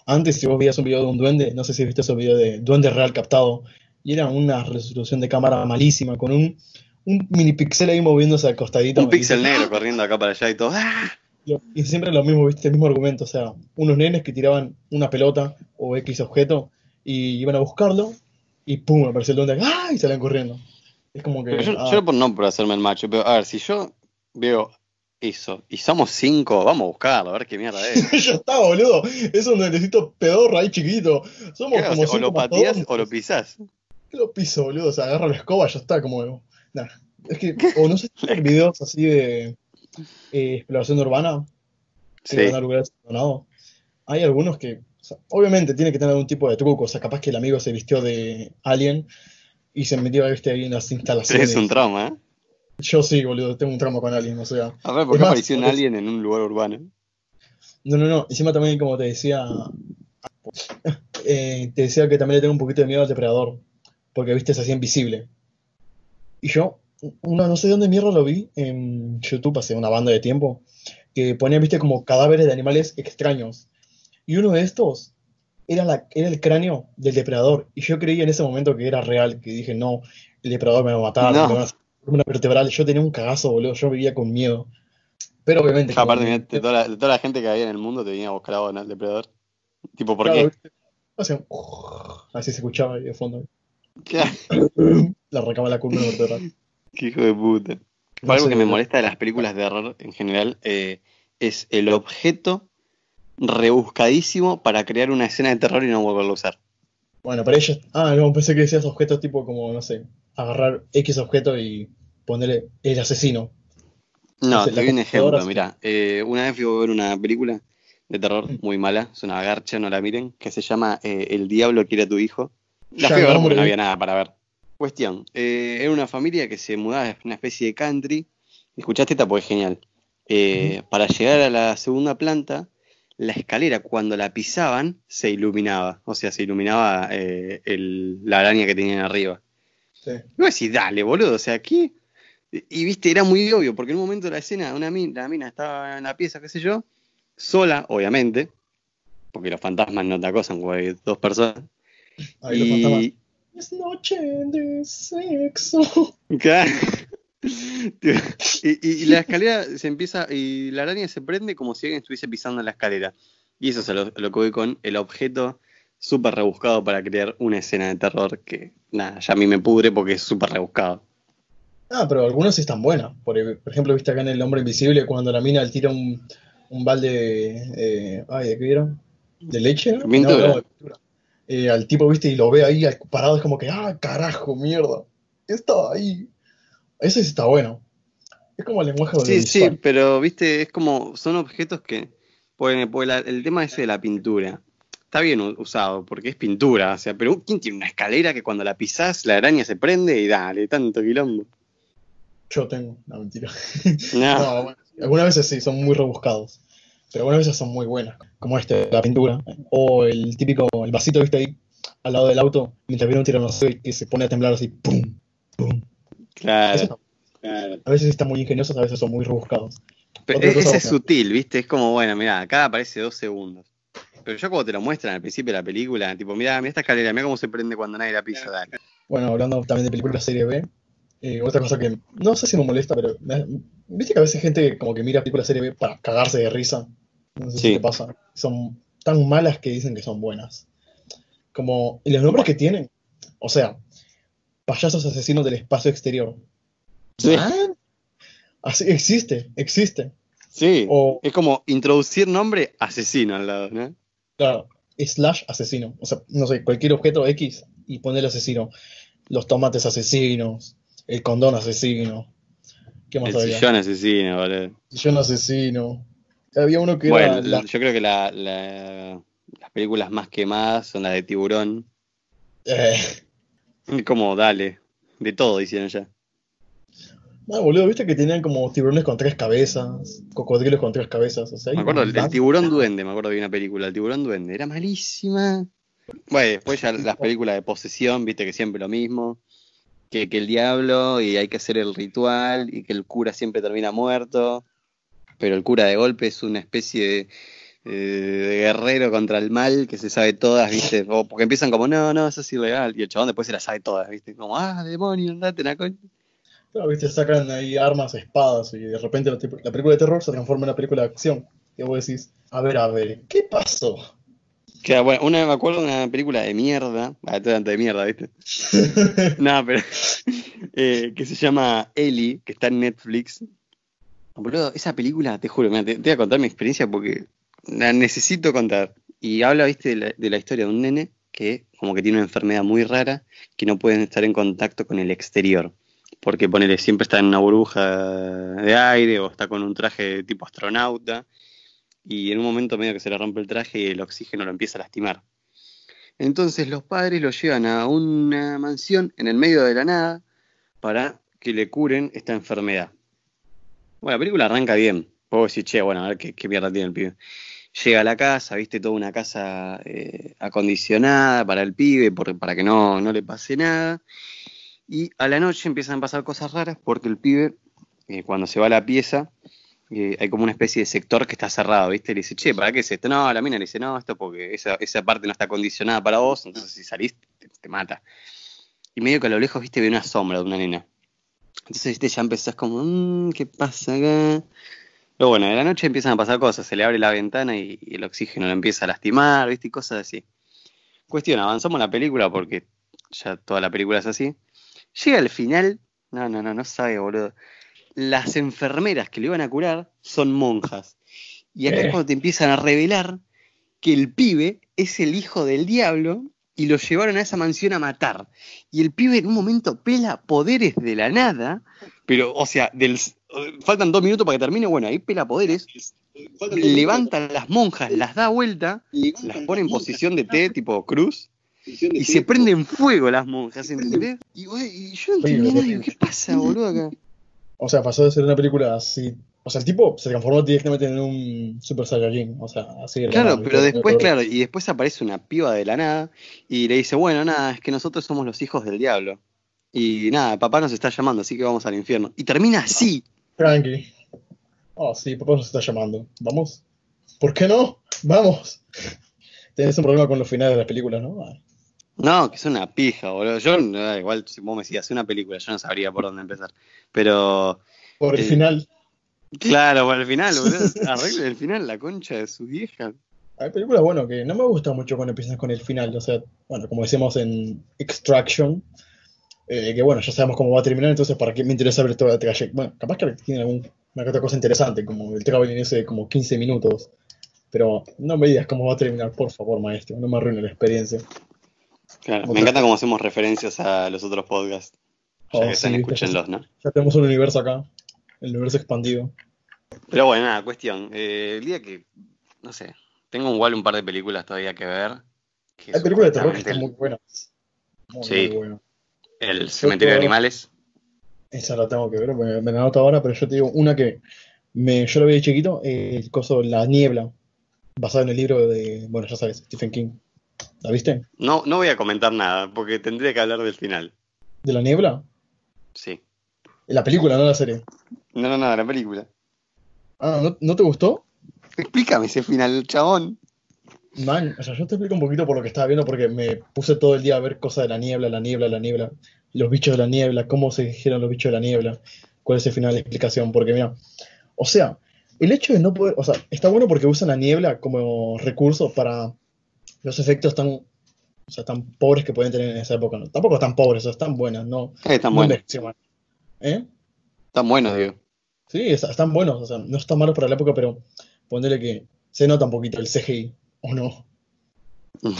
Speaker 2: Antes, si vos veías un video de un duende, no sé si viste ese video de duende real captado, y era una resolución de cámara malísima, con un, un mini pixel ahí moviéndose al costadito.
Speaker 1: Un pixel negro corriendo acá para allá y todo. ¡Ah!
Speaker 2: Y siempre lo mismo, ¿viste? El mismo argumento, o sea, unos nenes que tiraban una pelota o X objeto y iban a buscarlo y pum, apareció el duende, ¡ah! y salían corriendo. Es como que,
Speaker 1: Pero yo,
Speaker 2: ah,
Speaker 1: yo no por hacerme el macho, pero a ver, si yo veo eso y somos cinco, vamos a buscarlo, a ver qué mierda es.
Speaker 2: ya está, boludo. Es un duendecito pedorro ahí chiquito. Somos
Speaker 1: ¿Qué
Speaker 2: como
Speaker 1: o
Speaker 2: cinco
Speaker 1: lo pateas
Speaker 2: mastodontes.
Speaker 1: o lo pisás.
Speaker 2: ¿Qué lo piso, boludo? O sea, agarra la escoba, ya está, como. Nah. Es que, o no sé si hay videos así de eh, exploración urbana
Speaker 1: Sí.
Speaker 2: lugares abandonados. Hay algunos que, o sea, obviamente, tiene que tener algún tipo de truco. O sea, capaz que el amigo se vistió de alien y se metió viste, ahí en las instalaciones.
Speaker 1: Es un trauma, ¿eh?
Speaker 2: Yo sí, boludo, tengo un trauma con alien, o sea.
Speaker 1: A ver, ¿por
Speaker 2: Es
Speaker 1: qué
Speaker 2: más,
Speaker 1: apareció un alien en un lugar urbano?
Speaker 2: No, no, no. Encima también, como te decía, eh, te decía que también le tengo un poquito de miedo al depredador. Porque, viste, se hacía invisible. Y yo, no, no sé dónde mierda lo vi, en YouTube hace una banda de tiempo, que ponía, viste, como cadáveres de animales extraños. Y uno de estos era, la, era el cráneo del depredador. Y yo creía en ese momento que era real, que dije, no, el depredador me va a matar,
Speaker 1: No.
Speaker 2: me va a hacer una vertebral. Yo tenía un cagazo, boludo, yo vivía con miedo. Pero obviamente... como-
Speaker 1: Aparte, mirá, de toda, la, de toda la gente que había en el mundo te venía a buscar a. El depredador. Tipo, ¿por
Speaker 2: Claro,
Speaker 1: qué?
Speaker 2: así se escuchaba ahí de fondo.
Speaker 1: Claro,
Speaker 2: Le arrancaba la columna vertebral.
Speaker 1: qué hijo de puta.
Speaker 2: No
Speaker 1: Algo
Speaker 2: sé,
Speaker 1: que me molesta de las películas de terror en general eh, es el objeto rebuscadísimo para crear una escena de terror y no volverlo a usar.
Speaker 2: Bueno, para ellos. Ah, no, pensé que decías objetos tipo como, no sé, agarrar X objeto y ponerle el asesino.
Speaker 1: No, te doy un ejemplo, mira, eh, una vez fui a ver una película de terror
Speaker 2: Mm.
Speaker 1: muy mala, es una garcha, no la miren, que se llama eh, El Diablo quiere a tu hijo. La
Speaker 2: Ya,
Speaker 1: fui a ver
Speaker 2: no,
Speaker 1: porque no
Speaker 2: hombre.
Speaker 1: había nada para ver. Cuestión, eh, era una familia que se mudaba a una especie de country. Escuchaste esta porque es genial. Eh, Para llegar a la segunda planta, la escalera cuando la pisaban se iluminaba, o sea, se iluminaba eh, el- la araña que tenían arriba.
Speaker 2: Sí.
Speaker 1: Y vos decís, dale, boludo, o sea, ¿qué? Y, y, viste, era muy obvio, porque en un momento de la escena, una mina, la mina estaba en la pieza, qué sé yo, sola, obviamente, porque los fantasmas no te acosan hay dos personas.
Speaker 2: Ahí los fantasmas.
Speaker 1: Y,
Speaker 2: Es noche de sexo.
Speaker 1: Claro. Y, la escalera se empieza, y la araña se prende como si alguien estuviese pisando la escalera. Y eso es lo, que voy con el objeto súper rebuscado para crear una escena de terror que, nada, ya a mí me pudre porque es súper rebuscado.
Speaker 2: Ah, pero algunos sí están buenos. Por, por ejemplo, viste acá en El Hombre Invisible cuando la mina le tira un, un balde eh, ay, ¿de qué era? ¿De leche? No, no, de. Eh, al tipo, viste, y lo ve ahí parado, es como que, ah, carajo, mierda. Estaba ahí. Ese sí está bueno. Es como el lenguaje
Speaker 1: Sí, sí, pero viste, es como, son objetos que, porque, porque la- el tema ese de la pintura, está bien usado, porque es pintura, o sea, pero ¿quién tiene una escalera que cuando la pisás la araña se prende y dale, tanto quilombo?
Speaker 2: Yo tengo, no, mentira.
Speaker 1: No.
Speaker 2: No, bueno, algunas veces sí, son muy rebuscados. Pero algunas veces son muy buenas. Como este, la pintura. O el típico, el vasito, viste ahí, al lado del auto, mientras viene un tiranosaurio que se pone a temblar así, pum, pum.
Speaker 1: Claro.
Speaker 2: A veces están muy ingeniosos, a veces son muy rebuscados.
Speaker 1: Pero
Speaker 2: Otra
Speaker 1: e-
Speaker 2: cosa
Speaker 1: ese es sutil, ¿viste? Es como, bueno, mira, acá aparece dos segundos. Pero ya cuando te lo muestran al principio de la película, tipo, mira, mira esta escalera, mira cómo se prende cuando nadie la pisa, dale.
Speaker 2: Bueno, hablando también de películas serie B, eh, otra cosa que no sé si me molesta, pero me- viste que a veces gente como que mira películas serie B para cagarse de risa. No sé
Speaker 1: Sí.
Speaker 2: si te pasa. Son tan malas que dicen que son buenas. Como, y los nombres que tienen, o sea, payasos asesinos del espacio exterior.
Speaker 1: Sí.
Speaker 2: ¿Ah? Así, existe, existe.
Speaker 1: Sí.
Speaker 2: O,
Speaker 1: Es como introducir nombre asesino al lado, ¿no?
Speaker 2: claro, slash asesino. O sea, no sé, cualquier objeto X y poner asesino. Los tomates asesinos, el condón asesino. ¿Qué más
Speaker 1: El
Speaker 2: había?
Speaker 1: sillón asesino, boludo.
Speaker 2: Sillón asesino. Había uno que
Speaker 1: Bueno,
Speaker 2: era la-
Speaker 1: yo creo que la- la- las películas más quemadas son las de tiburón.
Speaker 2: eh,
Speaker 1: como, dale, de todo hicieron ya.
Speaker 2: Ah, boludo, viste que tenían como tiburones con tres cabezas, cocodrilos con tres cabezas. O sea,
Speaker 1: Me acuerdo, el, el tiburón duende, me acuerdo de una película, el tiburón duende, era malísima. Bueno, después ya las películas de posesión, viste que siempre lo mismo, que, que el diablo y hay que hacer el ritual y que el cura siempre termina muerto, pero el cura de golpe es una especie de, eh, de guerrero contra el mal que se sabe todas, viste, o porque empiezan como, no, no, eso es ilegal, y el chabón después se las sabe todas, viste, como, ah, demonio, andate la coña.
Speaker 2: Claro, viste, sacan ahí armas, espadas, y de repente la, película de terror se transforma en una película de acción. Y vos decís, a ver, a ver, ¿qué pasó?
Speaker 1: Que, bueno, una, me acuerdo de una película de mierda, ah, antes de mierda, viste. No, pero eh, que se llama Ellie, que está en Netflix. Boludo, esa película, te juro, mira, te, te voy a contar mi experiencia porque la necesito contar. Y habla, viste, de la, de la historia de un nene que como que tiene una enfermedad muy rara, que no puede estar en contacto con el exterior. Porque ponele, siempre está en una burbuja de aire o está con un traje tipo astronauta. Y en un momento medio que se le rompe el traje y el oxígeno lo empieza a lastimar. Entonces los padres lo llevan a una mansión en el medio de la nada para que le curen esta enfermedad. Bueno, la película arranca bien. Vos decís, che, bueno, a ver qué, qué mierda tiene el pibe. Llega a la casa, viste, toda una casa eh, acondicionada para el pibe, por- para que no, no le pase nada. Y a la noche empiezan a pasar cosas raras porque el pibe, eh, cuando se va a la pieza, eh, hay como una especie de sector que está cerrado, ¿viste? Le dice, che, ¿para qué es esto? No, la mina le dice, no, esto porque esa, esa parte no está acondicionada para vos, entonces si salís te, mata. Y medio que a lo lejos, ¿viste? Ve una sombra de una nena. Entonces, ¿viste? Ya empezás como, "Mm, ¿qué pasa acá? Pero bueno, de la noche empiezan a pasar cosas, se le abre la ventana y, y el oxígeno lo empieza a lastimar, ¿viste? Y cosas así. Cuestión, avanzamos la película porque ya toda la película es así. Llega al final, no, no, no, no sabe, boludo. Las enfermeras que le iban a curar son monjas. Y acá es
Speaker 2: Eh.
Speaker 1: cuando te empiezan a revelar que el pibe es el hijo del diablo y lo llevaron a esa mansión a matar. Y el pibe en un momento pela poderes de la nada, pero, o sea, del, faltan dos minutos para que termine, bueno, ahí pela poderes, levanta a las monjas, las da vuelta, las pone en posición de T, tipo cruz, y se prenden fuego las monjas, ¿entendés? Y, güey, y yo no entendía nada, digo, ¿qué pasa, boludo, acá?
Speaker 2: O sea, pasó de ser una película así. O sea, el tipo se transformó directamente en un Super Saiyajin. O sea, así de la
Speaker 1: Claro,
Speaker 2: nada,
Speaker 1: pero después, claro, y después aparece una piba de la nada y le dice, bueno, nada, es que nosotros somos los hijos del diablo. Y nada, papá nos está llamando, así que vamos al infierno. Y termina así.
Speaker 2: Tranqui. Oh, sí, papá nos está llamando. ¿Vamos? ¿Por qué no? ¡Vamos! Tenés un problema con los finales de las películas, ¿no? Ah,
Speaker 1: No, que es una pija, boludo. Yo, igual, si vos me decías una película, yo no sabría por dónde empezar. Pero,
Speaker 2: Por el
Speaker 1: Eh,
Speaker 2: final.
Speaker 1: claro, por el final, boludo. Arregle el final, la concha de su vieja.
Speaker 2: Hay películas, bueno, que no me gusta mucho cuando empiezan con el final. O sea, bueno, como decimos en Extraction, eh, que bueno, ya sabemos cómo va a terminar, entonces ¿para qué me interesa ver toda la trayectoria? Bueno, capaz que tiene alguna otra cosa interesante, como el traveling ese de como 15 minutos. Pero no me digas cómo va a terminar, por favor, maestro. No me arruine la experiencia.
Speaker 1: Claro,
Speaker 2: Otra-
Speaker 1: me encanta cómo hacemos referencias a los otros podcasts. Ya
Speaker 2: Oh,
Speaker 1: que están, escúchenlos, ¿no?
Speaker 2: Ya tenemos un universo acá. El universo expandido.
Speaker 1: Pero bueno, nada, cuestión. eh, el día que, no sé, tengo igual un par de películas todavía que ver. que
Speaker 2: Hay películas de terror que están muy buenas. Muy,
Speaker 1: Sí.
Speaker 2: muy buenas.
Speaker 1: El, Cementerio de Animales.
Speaker 2: Esa la tengo que ver, me, me la anoto ahora, pero yo te digo una que me, yo lo vi de chiquito, eh, el coso La Niebla, basado en el libro de, bueno, ya sabes, Stephen King. ¿La viste?
Speaker 1: No, no voy a comentar nada, porque tendría que hablar del final.
Speaker 2: ¿De la Niebla?
Speaker 1: Sí.
Speaker 2: La película, no la serie.
Speaker 1: No, no, no, la película.
Speaker 2: Ah, ¿no, no te gustó?
Speaker 1: Explícame ese final, chabón.
Speaker 2: Man, o sea, yo te explico un poquito por lo que estaba viendo, porque me puse todo el día a ver cosas de la niebla, la niebla, la niebla, los bichos de la niebla, cómo se dijeron los bichos de la niebla, cuál es el final de explicación, porque mira, o sea, el hecho de no poder, o sea, está bueno porque usan la niebla como recurso para los efectos tan, o sea, tan pobres que pueden tener en esa época, ¿no? Tampoco tan pobres, o sea, están buenas, no,
Speaker 1: Eh, están
Speaker 2: no mal. ¿Eh?
Speaker 1: Están buenos, digo.
Speaker 2: Sí, es- están buenos, o sea, no están malos para la época, pero ponerle que se nota un poquito el CGI, ¿o no?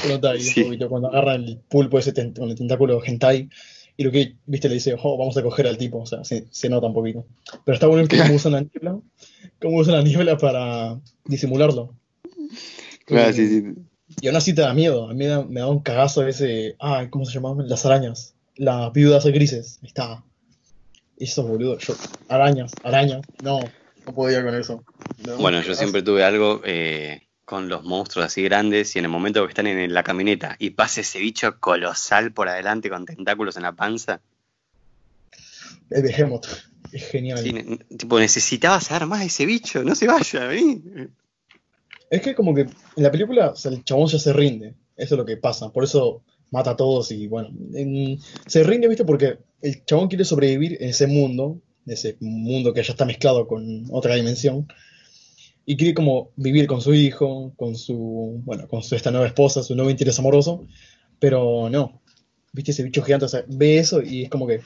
Speaker 2: Se nota ahí
Speaker 1: Sí.
Speaker 2: un poquito cuando agarra el pulpo ese tent- con el tentáculo hentai y lo que, viste, le dice, oh, vamos a coger al tipo, o sea, se, se nota un poquito. Pero está bueno que cómo usan la niebla, cómo usan la niebla para disimularlo.
Speaker 1: Claro, sí, sí.
Speaker 2: Y aún así te da miedo, a mí me da, me da un cagazo ese, ah, ¿cómo se llamaban? Las arañas, las viudas grises, ahí está. Eso, boludo. Yo, arañas, arañas. No, no podía con eso. No,
Speaker 1: Bueno, yo siempre tuve algo eh, con los monstruos así grandes y en el momento que están en la camioneta y pasa ese bicho colosal por adelante con tentáculos en la panza,
Speaker 2: El Behemoth. Es genial.
Speaker 1: sí, ne- tipo, necesitaba saber más de ese bicho, no se vaya, vení.
Speaker 2: Es que como que en la película o sea, el chabón ya se rinde. Eso es lo que pasa. Por eso mata a todos y bueno. en- se rinde, viste, porque el chabón quiere sobrevivir en ese mundo. Ese mundo que ya está mezclado con otra dimensión. Y quiere como vivir con su hijo, con su, bueno, con su esta nueva esposa, su nuevo interés amoroso. Pero no. Viste ese bicho gigante, o sea, ve eso y es como que,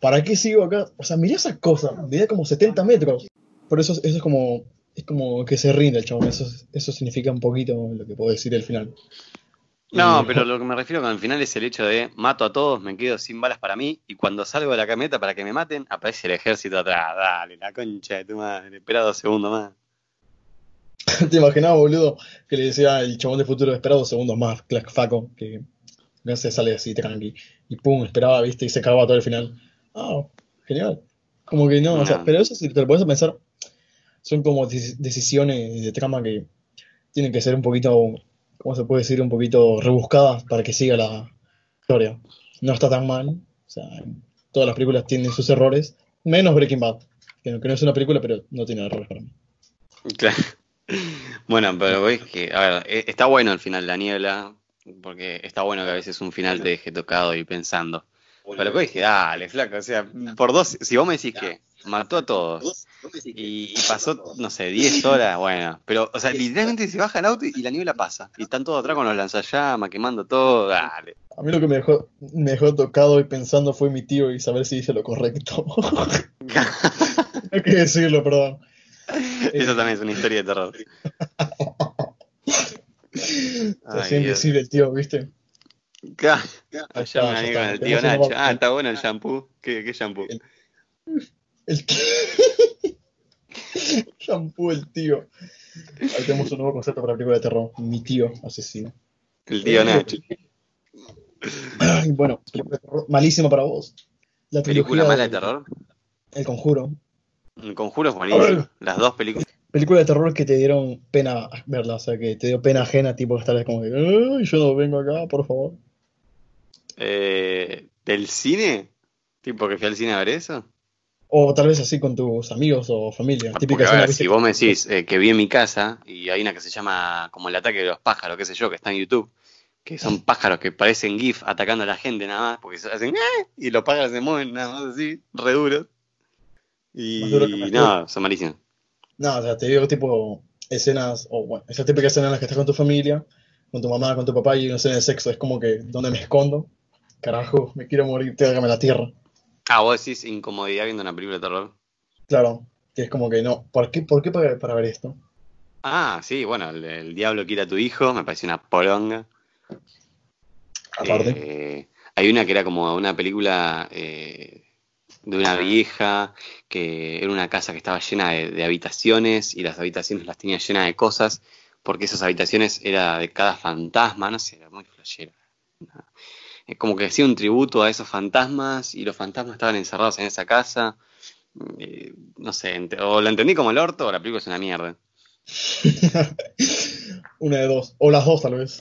Speaker 2: ¿para qué sigo acá? O sea, mirá esa cosa, mirá como 70 metros. Por eso, eso es como, es como que se rinde el chabón. Eso, eso significa un poquito lo que puedo decir al final.
Speaker 1: No,
Speaker 2: Y-
Speaker 1: pero lo que me refiero con el final es el hecho de mato a todos, me quedo sin balas para mí y cuando salgo de la camioneta para que me maten, aparece el ejército atrás. Dale, la concha de tu madre, espera dos segundos más.
Speaker 2: ¿Te imaginabas, boludo, que le decía el chabón de futuro, espera dos segundos más, clac, faco, que no se sale así tranqui. Y pum, esperaba, viste, y se cagaba todo el final. Ah, genial. Como que no, o sea,
Speaker 1: No.
Speaker 2: pero eso si te lo a pensar, son como deci- decisiones de trama que tienen que ser un poquito, ¿cómo se puede decir? Un poquito rebuscadas para que siga la historia. No está tan mal, o sea, todas las películas tienen sus errores, menos Breaking Bad, que no, que no es una película, pero no tiene errores para mí.
Speaker 1: Claro. Bueno, pero veis que, a ver, e- está bueno el final de la niebla, porque está bueno que a veces un final te deje tocado y pensando. Pero después dije, dale, flaco, o sea, por dos, si vos me decís que mató a todos y, y pasó, no sé, 10 horas, bueno, pero, o sea, literalmente se baja el auto y la niebla pasa, y están todos atrás con los lanzallamas, quemando todo, dale.
Speaker 2: A mí lo que me dejó, me dejó tocado y pensando fue mi tío y saber si hice lo correcto. no hay que decirlo, perdón.
Speaker 1: Eso también es una historia de terror.
Speaker 2: Se
Speaker 1: Ay,
Speaker 2: invisible el tío, ¿viste?
Speaker 1: Allá me con el tío Nacho.
Speaker 2: nueva-
Speaker 1: Ah, está bueno el shampoo. ¿Qué, qué shampoo?
Speaker 2: El tío. Shampoo el tío. Ahí tenemos un nuevo concepto para la película de terror. Mi tío asesino.
Speaker 1: El tío Nacho.
Speaker 2: Y bueno, película de terror malísima para vos. La
Speaker 1: ¿Película mala de terror?
Speaker 2: El Conjuro.
Speaker 1: El conjuro es buenísimo. Las dos películas.
Speaker 2: Película de terror que te dieron pena verla, o sea, que te dio pena ajena, tipo estar como que, "Ay, yo no vengo acá, por favor.
Speaker 1: Eh, ¿Del cine? ¿Tipo que fui al cine a ver eso?
Speaker 2: O tal vez así con tus amigos o familia. Típica
Speaker 1: si vos me decís eh, que vi en mi casa y hay una que se llama como el ataque de los pájaros, qué sé yo, que está en YouTube, que son pájaros que parecen GIF atacando a la gente nada más, porque se hacen "Eh", y los pájaros se mueven nada más así, re duros. Y
Speaker 2: me
Speaker 1: no, son malísimos.
Speaker 2: No, o sea, te digo tipo escenas, o bueno, esa típica escena en la que estás con tu familia, con tu mamá, con tu papá y una escena de sexo. Es como que, ¿dónde me escondo? Carajo, me quiero morir, trágame la tierra.
Speaker 1: Ah, vos decís incomodidad viendo una película de terror.
Speaker 2: Claro, que es como que no, ¿por qué, por qué para, para ver esto?
Speaker 1: Ah, sí, bueno, el, el diablo quiere a tu hijo, me pareció una poronga.
Speaker 2: Aparte.
Speaker 1: Eh, hay una que era como una película eh, de una vieja que era una casa que estaba llena de, de habitaciones y las habitaciones las tenía llenas de cosas porque esas habitaciones era de cada fantasma, no sé, era muy flashera. Como que hacía un tributo a esos fantasmas y los fantasmas estaban encerrados en esa casa. Eh, no sé, o la entendí como el orto o la película es una mierda.
Speaker 2: una de dos, o las dos tal vez.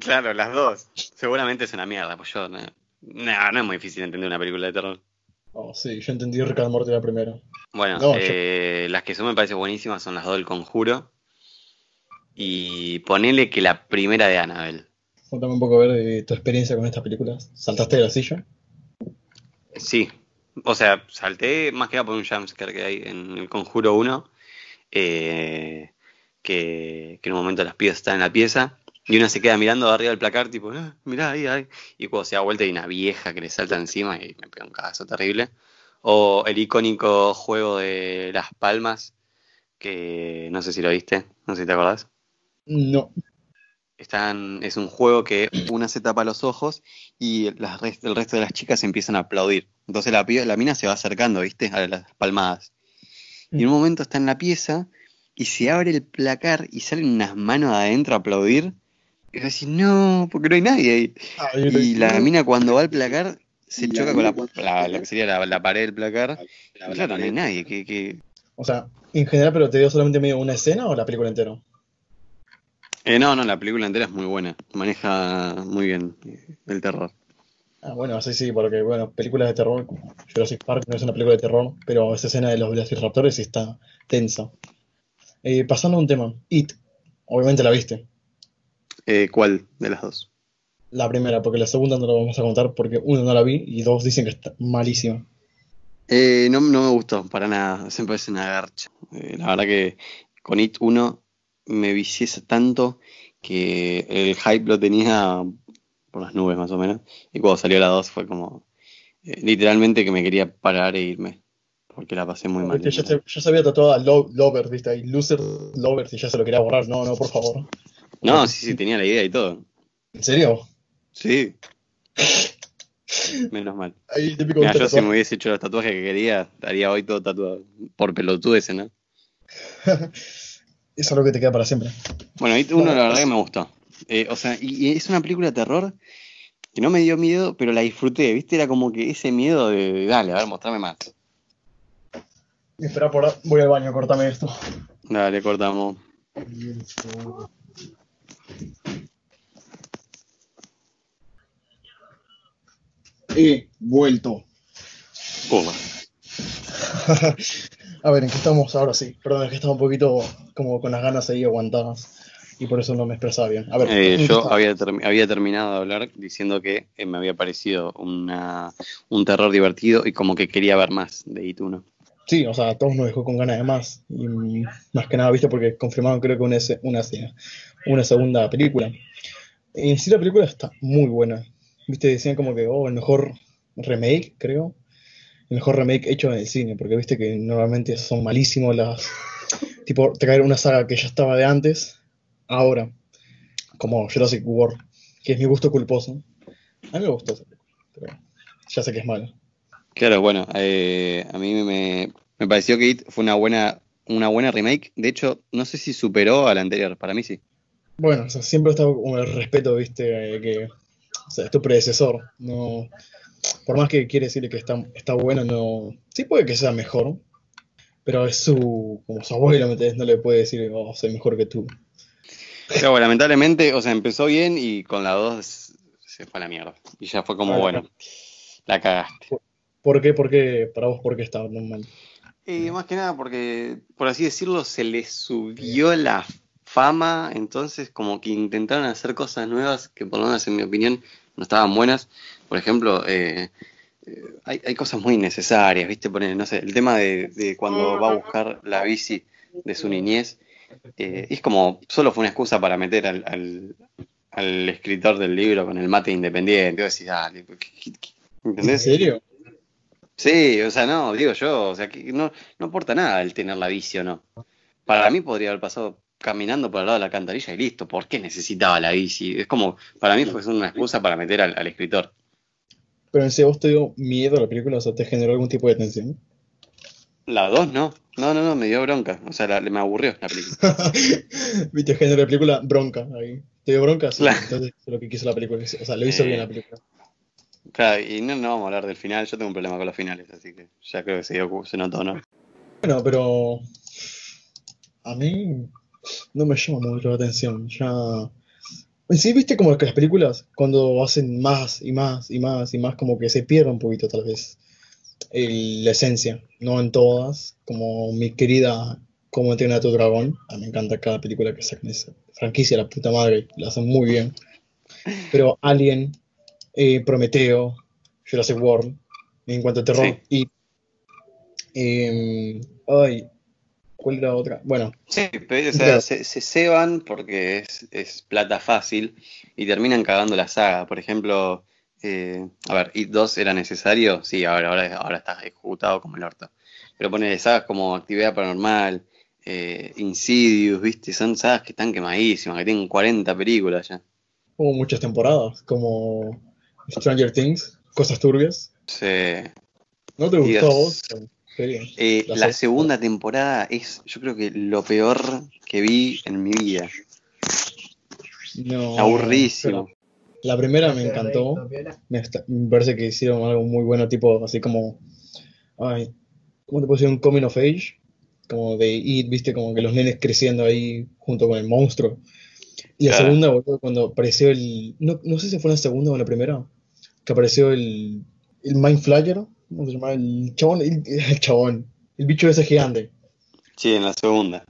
Speaker 1: Claro, las dos. Seguramente es una mierda, pues yo no, no, no es muy difícil entender una película de terror.
Speaker 2: Oh, sí, yo entendí Rick and Morty la primera.
Speaker 1: Bueno,
Speaker 2: No,
Speaker 1: eh, las que son me parece buenísimas son las dos del Conjuro. Y ponele que la primera de Annabelle.
Speaker 2: Cuéntame un poco a ver de tu experiencia con estas películas. ¿Saltaste de la silla?
Speaker 1: Sí, o sea, salté más que nada por un jumpscare que hay en el Conjuro 1. eh, que, que en un momento las pibas están en la pieza y una se queda mirando de arriba del placar, tipo, ah, mirá ahí, ahí. Y cuando se da vuelta hay una vieja que le salta encima y me pega un cagazo terrible. O el icónico juego de las palmas, que no sé si lo viste, no sé si te acordás.
Speaker 2: No.
Speaker 1: Están, es un juego que una se tapa los ojos y las el resto de las chicas empiezan a aplaudir. Entonces la, la mina se va acercando, ¿viste? A las palmadas. Y en un momento está en la pieza y se abre el placar y salen unas manos de adentro a aplaudir. Y decís, no, porque no hay nadie ahí.
Speaker 2: Ah,
Speaker 1: Y la mina cuando va al placar se choca con la, la- que sería la, la pared del placar. Claro, no hay nadie. Que, que...
Speaker 2: O sea, en general, pero te dio solamente medio una escena o la película entera.
Speaker 1: Eh, no, no, la película entera es muy buena. Maneja muy bien eh, el terror.
Speaker 2: Ah, bueno, sí, sí, porque, bueno, películas de terror, Jurassic Park no es una película de terror, pero esa escena de los velociraptores está tensa. Eh, pasando a un tema, It, obviamente la viste,
Speaker 1: Eh, ¿Cuál de las dos?
Speaker 2: la primera, porque la segunda no la vamos a contar porque uno no la vi y dos dicen que está malísima.
Speaker 1: Eh, no, no me gustó para nada. Se me parece una garcha. Eh, la verdad que con It 1 me vicié tanto que el hype lo tenía por las nubes más o menos. Y cuando salió la 2 fue como eh, literalmente que me quería parar e irme. Porque la pasé muy mal.
Speaker 2: Viste, ya, se, ya se había tatuado a Lo- Lover, viste, ahí, Loser Lover, y ya se lo quería borrar. No, no, por favor.
Speaker 1: No, sí, sí, tenía la idea y todo.
Speaker 2: ¿En serio?
Speaker 1: Sí. Menos mal.
Speaker 2: Ahí típico
Speaker 1: Mira,
Speaker 2: viste,
Speaker 1: yo si me hubiese hecho los tatuajes que quería, estaría hoy todo tatuado. Por pelotudes, ¿no?
Speaker 2: Eso es lo que te queda para siempre.
Speaker 1: Bueno, It 1 la verdad que me gustó. Eh, o sea, y, y es una película de terror que no me dio miedo, pero la disfruté, ¿viste? Era como que ese miedo de, dale, a ver, mostrame más.
Speaker 2: Espera por voy al baño, cortame esto.
Speaker 1: Dale, cortamos.
Speaker 2: He vuelto.
Speaker 1: Puma.
Speaker 2: A ver, ¿en qué estamos ahora sí? Perdón, es que estaba un poquito como con las ganas ahí aguantadas y por eso no me expresaba bien. A ver,
Speaker 1: Eh,
Speaker 2: ¿en qué
Speaker 1: yo había, había terminado de hablar diciendo que eh, me había parecido una, un terror divertido y como que quería ver más de It 1.
Speaker 2: Sí, o sea, a todos nos dejó con ganas de más. Y más que nada, viste, porque confirmaron creo que una, una, se- una segunda película. En sí la película está muy buena. Viste, decían como que, oh, el mejor remake, creo. El mejor remake hecho en el cine, porque viste que normalmente son malísimos las... Tipo, traer una saga que ya estaba de antes, ahora. Como Jurassic World, que es mi gusto culposo. A mí me gustó pero ya sé que es mala.
Speaker 1: Claro, bueno, eh, a mí me, me pareció que fue una buena, una buena remake. De hecho, no sé si superó a la anterior, para mí sí.
Speaker 2: Bueno, o sea, siempre está como el respeto, viste, eh, que o sea, es tu predecesor. No, por más que quiere decir que está, está bueno, no. Sí puede que sea mejor, pero es su, como su abuelo. No le puede decir, oh, soy mejor que tú.
Speaker 1: Pero bueno, lamentablemente, o sea, empezó bien y con la 2 se fue a la mierda. Y ya fue como,
Speaker 2: Ah,
Speaker 1: bueno, la cagaste.
Speaker 2: ¿Por qué? ¿Por qué? Para vos, ¿por qué está normal?
Speaker 1: Y más que nada porque, por así decirlo, se le subió la fama, entonces como que intentaron hacer cosas nuevas que por lo menos en mi opinión no estaban buenas. Por ejemplo, eh, eh, hay, hay cosas muy innecesarias, ¿viste? Poner, no sé, el tema de, de cuando va a buscar la bici de su niñez, eh, es como, solo fue una excusa para meter al, al, al escritor del libro con el mate independiente. Decís, dale, ¿qué- qué- qué?
Speaker 2: ¿En serio?
Speaker 1: Sí, o sea, no, digo yo, o sea, que no, no aporta nada el tener la bici o no. Para mí podría haber pasado caminando por el lado de la alcantarilla y listo. ¿Por qué necesitaba la bici? Es como, para mí fue una excusa para meter al, al escritor.
Speaker 2: Pero en sí, ¿a vos te dio miedo la película? O sea, ¿te generó algún tipo de tensión?
Speaker 1: La dos no, no, no, no, me dio bronca. O sea, la- me aburrió la película.
Speaker 2: Viste, género de película, bronca. Ahí. ¿Te dio bronca? Sí,
Speaker 1: Claro.
Speaker 2: entonces es lo que quiso la película. O sea, lo hizo
Speaker 1: Eh,
Speaker 2: bien la película.
Speaker 1: Claro, y no, no vamos a hablar del final, yo tengo un problema con los finales, así que ya creo que se, dio, se notó, ¿no?
Speaker 2: Bueno, pero a mí no me llama mucho la atención. Ya. En sí, viste como que las películas, cuando hacen más y más y más y más, como que se pierde un poquito, tal vez, el- la esencia. No en todas, como mi querida Cómo entrenar a tu dragón. A mí me encanta cada película que sacan esa franquicia, la puta madre, la hacen muy bien. Pero Alien, eh, Prometeo, Jurassic World, en cuanto a terror, y. em, ay, ¿cuál era otra? Bueno,
Speaker 1: Sí, pero, o sea, se, se ceban porque es, es plata fácil y terminan cagando la saga. Por ejemplo, eh, a ver, It 2 era necesario, sí, ahora, ahora, ahora está ejecutado como el orto. Pero pone sagas como Actividad Paranormal, eh, Insidious, ¿viste? Son sagas que están quemadísimas, que tienen 40 películas ya.
Speaker 2: hubo muchas temporadas, como Stranger Things, Cosas Turbias.
Speaker 1: Sí.
Speaker 2: ¿No te gustó vos?
Speaker 1: Eh,
Speaker 2: La
Speaker 1: segunda temporada es, yo creo que lo peor que vi en mi vida.
Speaker 2: No,
Speaker 1: Aburridísimo.
Speaker 2: pero La primera me encantó. Me, me, parece que hicieron algo muy bueno, tipo así como. Ay, ¿Cómo te puedo decir? Un coming of age. Como de It, viste, como que los nenes creciendo ahí junto con el monstruo. Y la segunda, boludo, cuando apareció el. No, no, sé si fue la segunda o la primera. Que apareció el. El Mind Flyer. ¿Cómo se llama? El chabón. El, el chabón. El bicho ese gigante.
Speaker 1: Sí, en la segunda.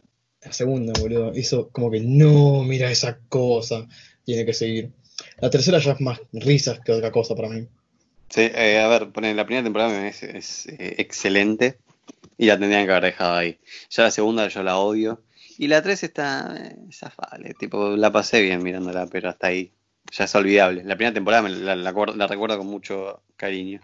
Speaker 2: La segunda, boludo. Hizo como que no, mira esa cosa. Tiene que seguir. La tercera ya es más risas que otra cosa para mí.
Speaker 1: Sí, eh, a ver, la primera temporada es, es eh, excelente y la tendrían que haber dejado ahí. Ya la segunda yo la odio. Y la tres está eh, zafale, tipo, la pasé bien mirándola, pero hasta ahí. Ya es olvidable. La primera temporada la, la, recuerdo con mucho cariño.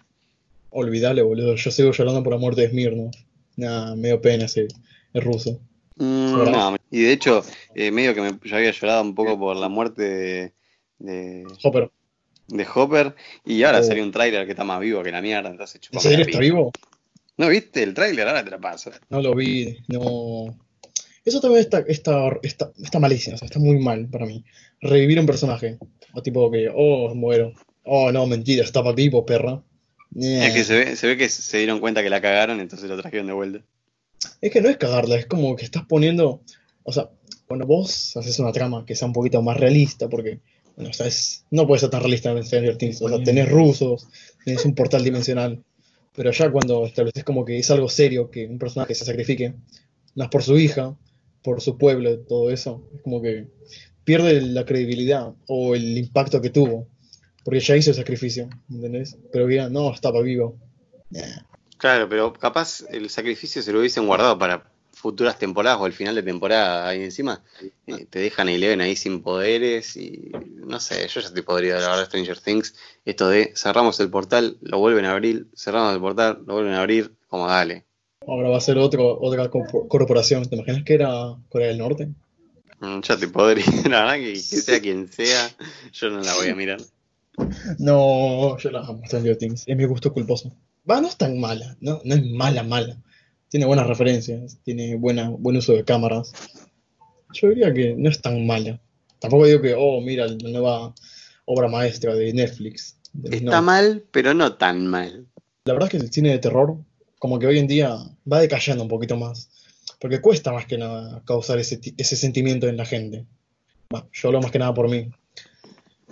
Speaker 2: Olvidable, boludo. Yo sigo llorando por la muerte de Smirno. Nada, medio pena ese, el ruso.
Speaker 1: Mm, no, y de hecho, eh, medio que me, yo había llorado un poco por la muerte de, de
Speaker 2: Hopper.
Speaker 1: De Hopper, y ahora oh. salió un tráiler que está más vivo que la mierda, entonces
Speaker 2: ¿En serio está vivo?
Speaker 1: ¿No viste el tráiler? Ahora te lo paso.
Speaker 2: No lo vi, no. Eso también está, está, está, está malísimo, o sea, está muy mal para mí. Revivir un personaje. O tipo que, oh, muero. Oh, no, mentira, estaba vivo, perra.
Speaker 1: Es que se ve, se ve que se dieron cuenta que la cagaron, entonces lo trajeron de vuelta.
Speaker 2: Es que no es cagarla, es como que estás poniendo. O sea, cuando vos haces una trama que sea un poquito más realista, porque, bueno, o sea, no puede ser tan realista en Stranger Things. O sea, tenés rusos, tenés un portal dimensional. Pero ya cuando estableces como que es algo serio, que un personaje se sacrifique, más por su hija, por su pueblo, todo eso, es como que pierde la credibilidad o el impacto que tuvo. Porque ya hizo el sacrificio, ¿entendés? Pero ya no, estaba vivo.
Speaker 1: Claro, pero capaz el sacrificio se lo hubiesen guardado para futuras temporadas o el final de temporada ahí encima. Eh, te dejan a Eleven ahí sin poderes y no sé, yo ya te podría hablar de Stranger Things. Esto de cerramos el portal, lo vuelven a abrir, cerramos el portal, lo vuelven a abrir, como dale.
Speaker 2: Ahora va a ser otro, otra corporación. ¿Te imaginas que era Corea del Norte?
Speaker 1: Mm, ya te podría, la verdad que, que sea quien sea, yo no la voy a mirar.
Speaker 2: No, yo la amo, Stranger Things. Es mi gusto culposo. Va, no es tan mala, no, no es mala, mala. Tiene buenas referencias, tiene buena, buen uso de cámaras. Yo diría que no es tan mala. Tampoco digo que, oh, mira, la nueva obra maestra de Netflix.
Speaker 1: Está mal, pero no tan mal.
Speaker 2: La verdad es que el cine de terror como que hoy en día va decayendo un poquito más. Porque cuesta más que nada causar ese, ese sentimiento en la gente. Bueno, yo hablo más que nada por mí.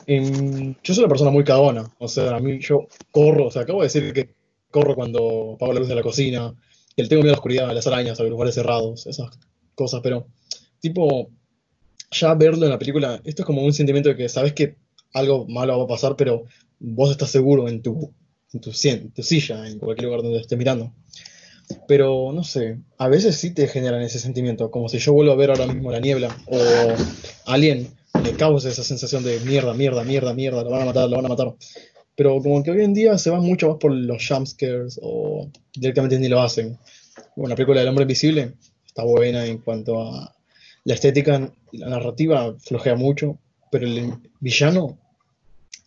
Speaker 2: Yo soy una persona muy cagona. O sea, a mí yo corro. O sea, acabo de decir que corro cuando apago la luz de la cocina. Que le tengo miedo a la oscuridad, a las arañas, a los lugares cerrados. Esas cosas. Pero, tipo, ya verlo en la película, esto es como un sentimiento de que sabes que algo malo va a pasar, pero vos estás seguro en tu en tu, silla, en cualquier lugar donde estés mirando. Pero no sé, a veces sí te generan ese sentimiento, como si yo vuelvo a ver ahora mismo la niebla o alguien me causa esa sensación de mierda, mierda, mierda, mierda, lo van a matar, lo van a matar. Pero como que hoy en día se van mucho más por los jumpscares o directamente ni lo hacen. Bueno, la película del hombre invisible está buena en cuanto a la estética, la narrativa flojea mucho, pero el villano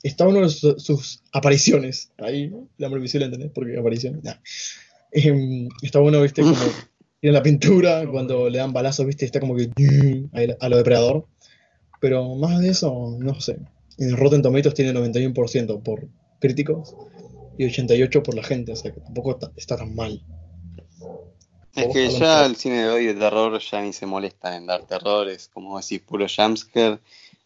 Speaker 2: está uno de sus, apariciones. Ahí, el hombre invisible, ¿entendés? Porque apariciones. Em, está bueno, viste, como en la pintura, cuando le dan balazos, viste, está como que a lo depredador. Pero más de eso, no sé. En Rotten Tomatoes tiene 91% por críticos y 88% por la gente, o sea que tampoco está, tan mal.
Speaker 1: Es que ya el cine de hoy de terror ya ni se molesta en dar terrores, como decís, puro jumpscare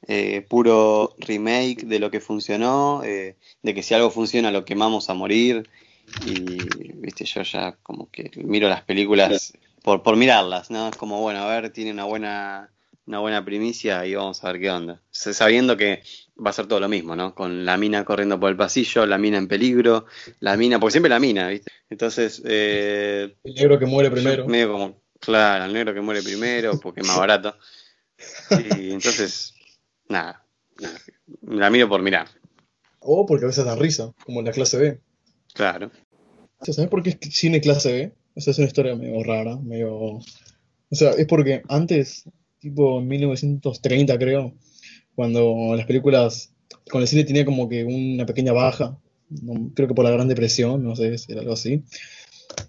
Speaker 1: eh, puro remake de lo que funcionó, eh, de que si algo funciona lo quemamos a morir. Y, viste, yo ya como que miro las películas por, por mirarlas, ¿no? Es como, bueno, a ver, tiene una buena, una buena primicia y vamos a ver qué onda. Sabiendo que va a ser todo lo mismo, ¿no? Con la mina corriendo por el pasillo, la mina en peligro, la mina, porque siempre la mina, ¿viste? Entonces. Eh,
Speaker 2: el negro que muere primero.
Speaker 1: Medio como, claro, el negro que muere primero, porque es más barato. Y entonces, Nada, La miro por mirar.
Speaker 2: O porque a veces da risa, como en la clase B.
Speaker 1: Claro.
Speaker 2: ¿Sabes por qué es cine clase B? Esa es una historia medio rara, medio... O sea, es porque antes, tipo en 1930 creo, cuando las películas con el cine tenía como que una pequeña baja, creo que por la Gran Depresión, no sé, si era algo así,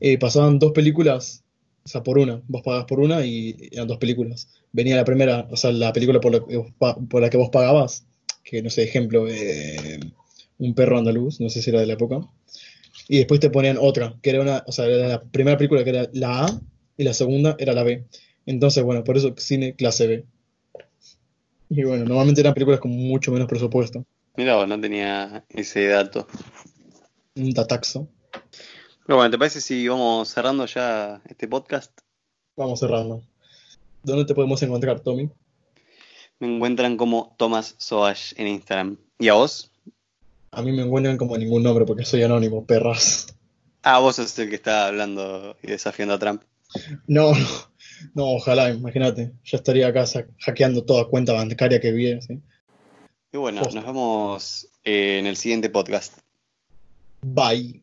Speaker 2: eh, pasaban dos películas, o sea, por una, vos pagabas por una y eran dos películas venía la primera, o sea, la película por la que vos, por la que vos pagabas, que no sé, ejemplo, eh, un perro andaluz, no sé si era de la época. Y después te ponían otra, que era una, o sea, era la primera película que era la A y la segunda era la B. Entonces, bueno, por eso cine clase B. Y bueno, normalmente eran películas con mucho menos presupuesto.
Speaker 1: Mira, no tenía ese dato.
Speaker 2: Un dataxo.
Speaker 1: Pero bueno, ¿te parece si vamos cerrando ya este podcast?
Speaker 2: Vamos cerrando. ¿Dónde te podemos encontrar, Tommy?
Speaker 1: Me encuentran como Thomas Soash en Instagram. ¿Y a vos?
Speaker 2: A mí me encuentran como ningún nombre porque soy anónimo, perras.
Speaker 1: Ah, vos sos el que está hablando y desafiando a Trump.
Speaker 2: No, no, no, ojalá, imagínate. Ya estaría acá hackeando toda cuenta bancaria que vi. ¿sí?
Speaker 1: Y bueno, nos vemos eh, en el siguiente podcast.
Speaker 2: Bye.